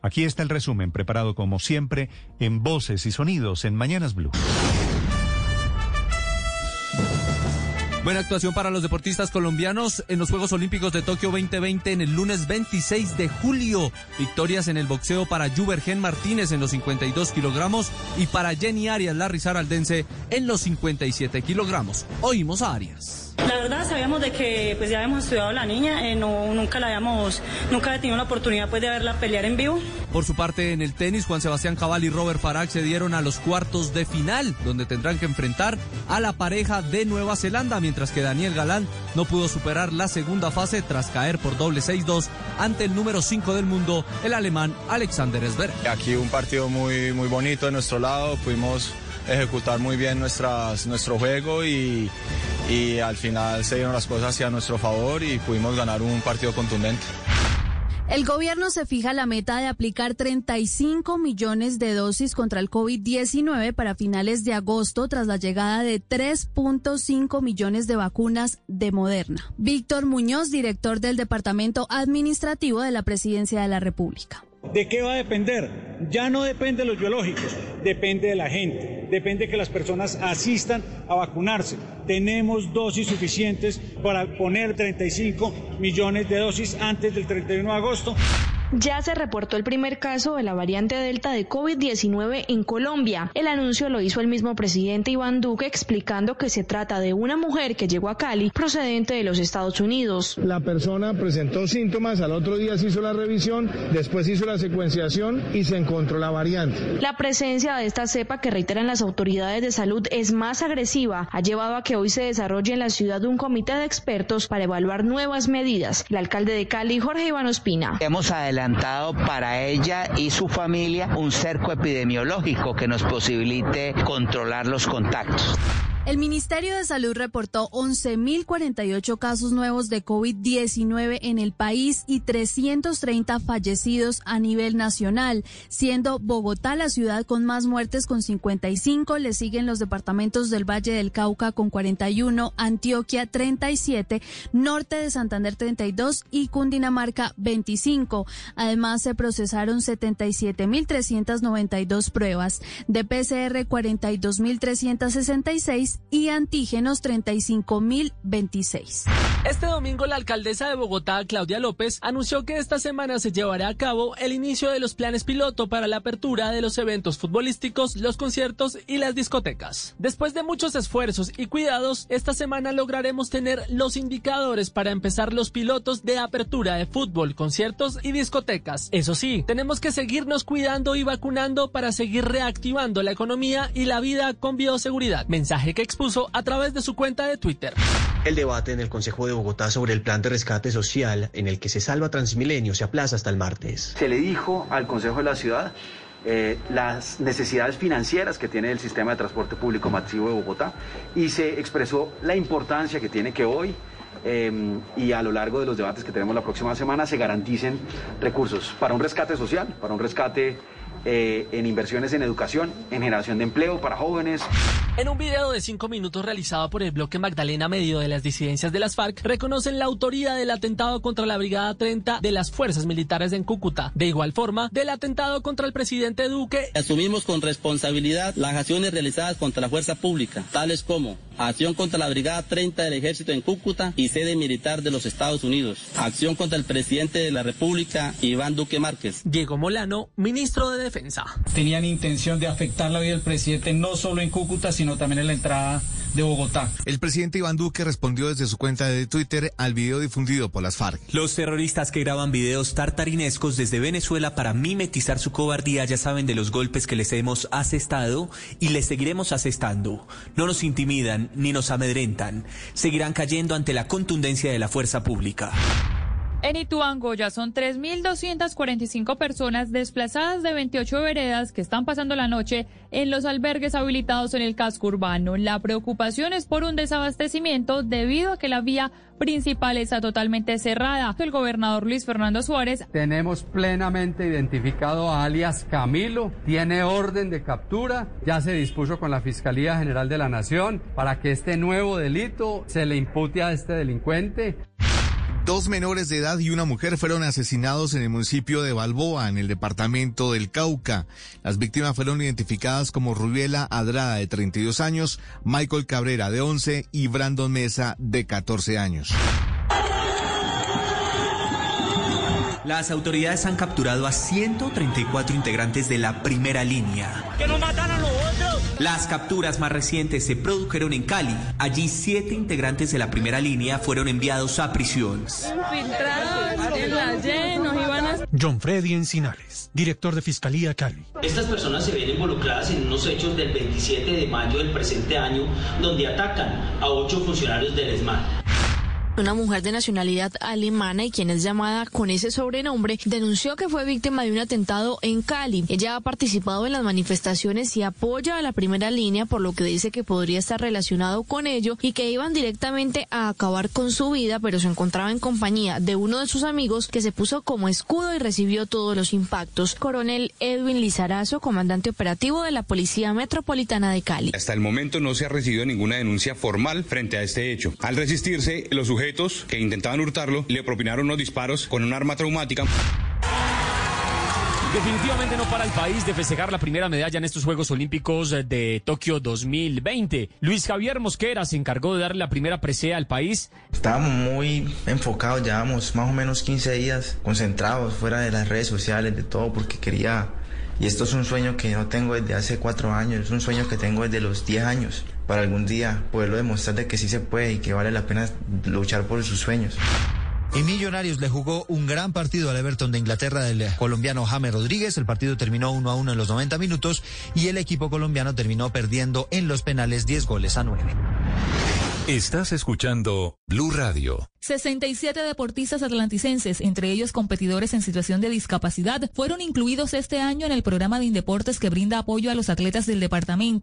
Aquí está el resumen preparado como siempre en voces y sonidos en Mañanas Blue. Buena actuación para los deportistas colombianos en los Juegos Olímpicos de Tokio 2020 en el lunes 26 de julio. Victorias en el boxeo para Jubergen Martínez en los 52 kilogramos y para Jenny Arias Larrizar Aldense en los 57 kilogramos. Oímos a Arias. La verdad sabíamos de que pues ya habíamos estudiado a la niña, eh, no, nunca la habíamos, nunca había tenido la oportunidad pues de verla pelear en vivo. Por su parte en el tenis, Juan Sebastián Cabal y Robert Farah accedieron a los cuartos de final, donde tendrán que enfrentar a la pareja de Nueva Zelanda, mientras que Daniel Galán no pudo superar la segunda fase tras caer por doble 6-2 ante el número 5 del mundo, el alemán Alexander Zverev. Aquí un partido muy, muy bonito de nuestro lado, pudimos ejecutar muy bien nuestras, nuestro juego y, y al final se dieron las cosas hacia nuestro favor y pudimos ganar un partido contundente. El gobierno se fija la meta de aplicar 35 millones de dosis contra el COVID-19 para finales de agosto tras la llegada de 3.5 millones de vacunas de Moderna. Víctor Muñoz, director del Departamento Administrativo de la Presidencia de la República. ¿De qué va a depender? Ya no depende de los biológicos, depende de la gente, depende de que las personas asistan a vacunarse. Tenemos dosis suficientes para poner 35 millones de dosis antes del 31 de agosto. Ya se reportó el primer caso de la variante Delta de COVID-19 en Colombia. El anuncio lo hizo el mismo presidente Iván Duque explicando que se trata de una mujer que llegó a Cali procedente de los Estados Unidos. La persona presentó síntomas, al otro día se hizo la revisión, después hizo la secuenciación y se encontró la variante. La presencia de esta cepa que reiteran las autoridades de salud es más agresiva. Ha llevado a que hoy se desarrolle en la ciudad un comité de expertos para evaluar nuevas medidas. El alcalde de Cali, Jorge Iván Ospina. Hemos adelantado para ella y su familia un cerco epidemiológico que nos posibilite controlar los contactos. El Ministerio de Salud reportó 11.048 casos nuevos de COVID-19 en el país y 330 fallecidos a nivel nacional, siendo Bogotá la ciudad con más muertes con 55, le siguen los departamentos del Valle del Cauca con 41, Antioquia 37, Norte de Santander 32 y Cundinamarca 25. Además se procesaron 77.392 pruebas, de PCR 42.366 y antígenos 35.026. Este domingo la alcaldesa de Bogotá, Claudia López, anunció que esta semana se llevará a cabo el inicio de los planes piloto para la apertura de los eventos futbolísticos, los conciertos y las discotecas. Después de muchos esfuerzos y cuidados, esta semana lograremos tener los indicadores para empezar los pilotos de apertura de fútbol, conciertos y discotecas. Eso sí, tenemos que seguirnos cuidando y vacunando para seguir reactivando la economía y la vida con bioseguridad. Mensaje que expuso a través de su cuenta de Twitter. El debate en el Consejo de Bogotá sobre el plan de rescate social en el que se salva Transmilenio se aplaza hasta el martes. Se le dijo al Consejo de la Ciudad eh, las necesidades financieras que tiene el sistema de transporte público masivo de Bogotá y se expresó la importancia que tiene que hoy eh, y a lo largo de los debates que tenemos la próxima semana se garanticen recursos para un rescate social, para un rescate eh, en inversiones en educación, en generación de empleo para jóvenes. En un video de cinco minutos realizado por el bloque Magdalena Medio de las disidencias de las FARC, reconocen la autoría del atentado contra la Brigada 30 de las Fuerzas Militares en Cúcuta. De igual forma, del atentado contra el presidente Duque. Asumimos con responsabilidad las acciones realizadas contra la fuerza pública, tales como acción contra la Brigada 30 del Ejército en Cúcuta y sede militar de los Estados Unidos, acción contra el presidente de la República, Iván Duque Márquez. Diego Molano, ministro de Defensa. Tenían intención de afectar la vida del presidente no solo en Cúcuta, sino también en la entrada de Bogotá. El presidente Iván Duque respondió desde su cuenta de Twitter al video difundido por las FARC. Los terroristas que graban videos tartarinescos desde Venezuela para mimetizar su cobardía ya saben de los golpes que les hemos asestado y les seguiremos asestando. No nos intimidan ni nos amedrentan. Seguirán cayendo ante la contundencia de la fuerza pública. En Ituango ya son 3.245 personas desplazadas de 28 veredas que están pasando la noche en los albergues habilitados en el casco urbano. La preocupación es por un desabastecimiento debido a que la vía principal está totalmente cerrada. El gobernador Luis Fernando Suárez. Tenemos plenamente identificado a alias Camilo, tiene orden de captura, ya se dispuso con la Fiscalía General de la Nación para que este nuevo delito se le impute a este delincuente. Dos menores de edad y una mujer fueron asesinados en el municipio de Balboa, en el departamento del Cauca. Las víctimas fueron identificadas como Rubiela Adrada, de 32 años, Michael Cabrera, de 11, y Brandon Mesa, de 14 años. Las autoridades han capturado a 134 integrantes de la primera línea. ¡Que no matan a los! Las capturas más recientes se produjeron en Cali. Allí siete integrantes de la primera línea fueron enviados a prisión. Infiltrados en la Y nos iban a... John Freddy Encinales, director de Fiscalía Cali. Estas personas se ven involucradas en unos hechos del 27 de mayo del presente año donde atacan a ocho funcionarios del ESMAD. Una mujer de nacionalidad alemana y quien es llamada con ese sobrenombre denunció que fue víctima de un atentado en Cali. Ella ha participado en las manifestaciones y apoya a la primera línea, por lo que dice que podría estar relacionado con ello y que iban directamente a acabar con su vida, pero se encontraba en compañía de uno de sus amigos que se puso como escudo y recibió todos los impactos. Coronel Edwin Lizarazo, comandante operativo de la Policía Metropolitana de Cali. Hasta el momento no se ha recibido ninguna denuncia formal frente a este hecho. Al resistirse, los sujetos que intentaban hurtarlo le propinaron unos disparos con un arma traumática. Definitivamente no para el país de festejar la primera medalla en estos Juegos Olímpicos de Tokio 2020. Luis Javier Mosquera se encargó de darle la primera presea al país. Estábamos muy enfocados, llevamos más o menos 15 días concentrados fuera de las redes sociales, de todo, porque quería y esto es un sueño que no tengo desde hace cuatro años, es un sueño que tengo desde los 10 años, para algún día poderlo demostrar de que sí se puede y que vale la pena luchar por sus sueños. Y Millonarios le jugó un gran partido al Everton de Inglaterra del colombiano James Rodríguez. El partido terminó 1 a 1 en los 90 minutos y el equipo colombiano terminó perdiendo en los penales 10 goles a 9. Estás escuchando Blue Radio. 67 deportistas atlanticenses, entre ellos competidores en situación de discapacidad, fueron incluidos este año en el programa de Indeportes que brinda apoyo a los atletas del departamento.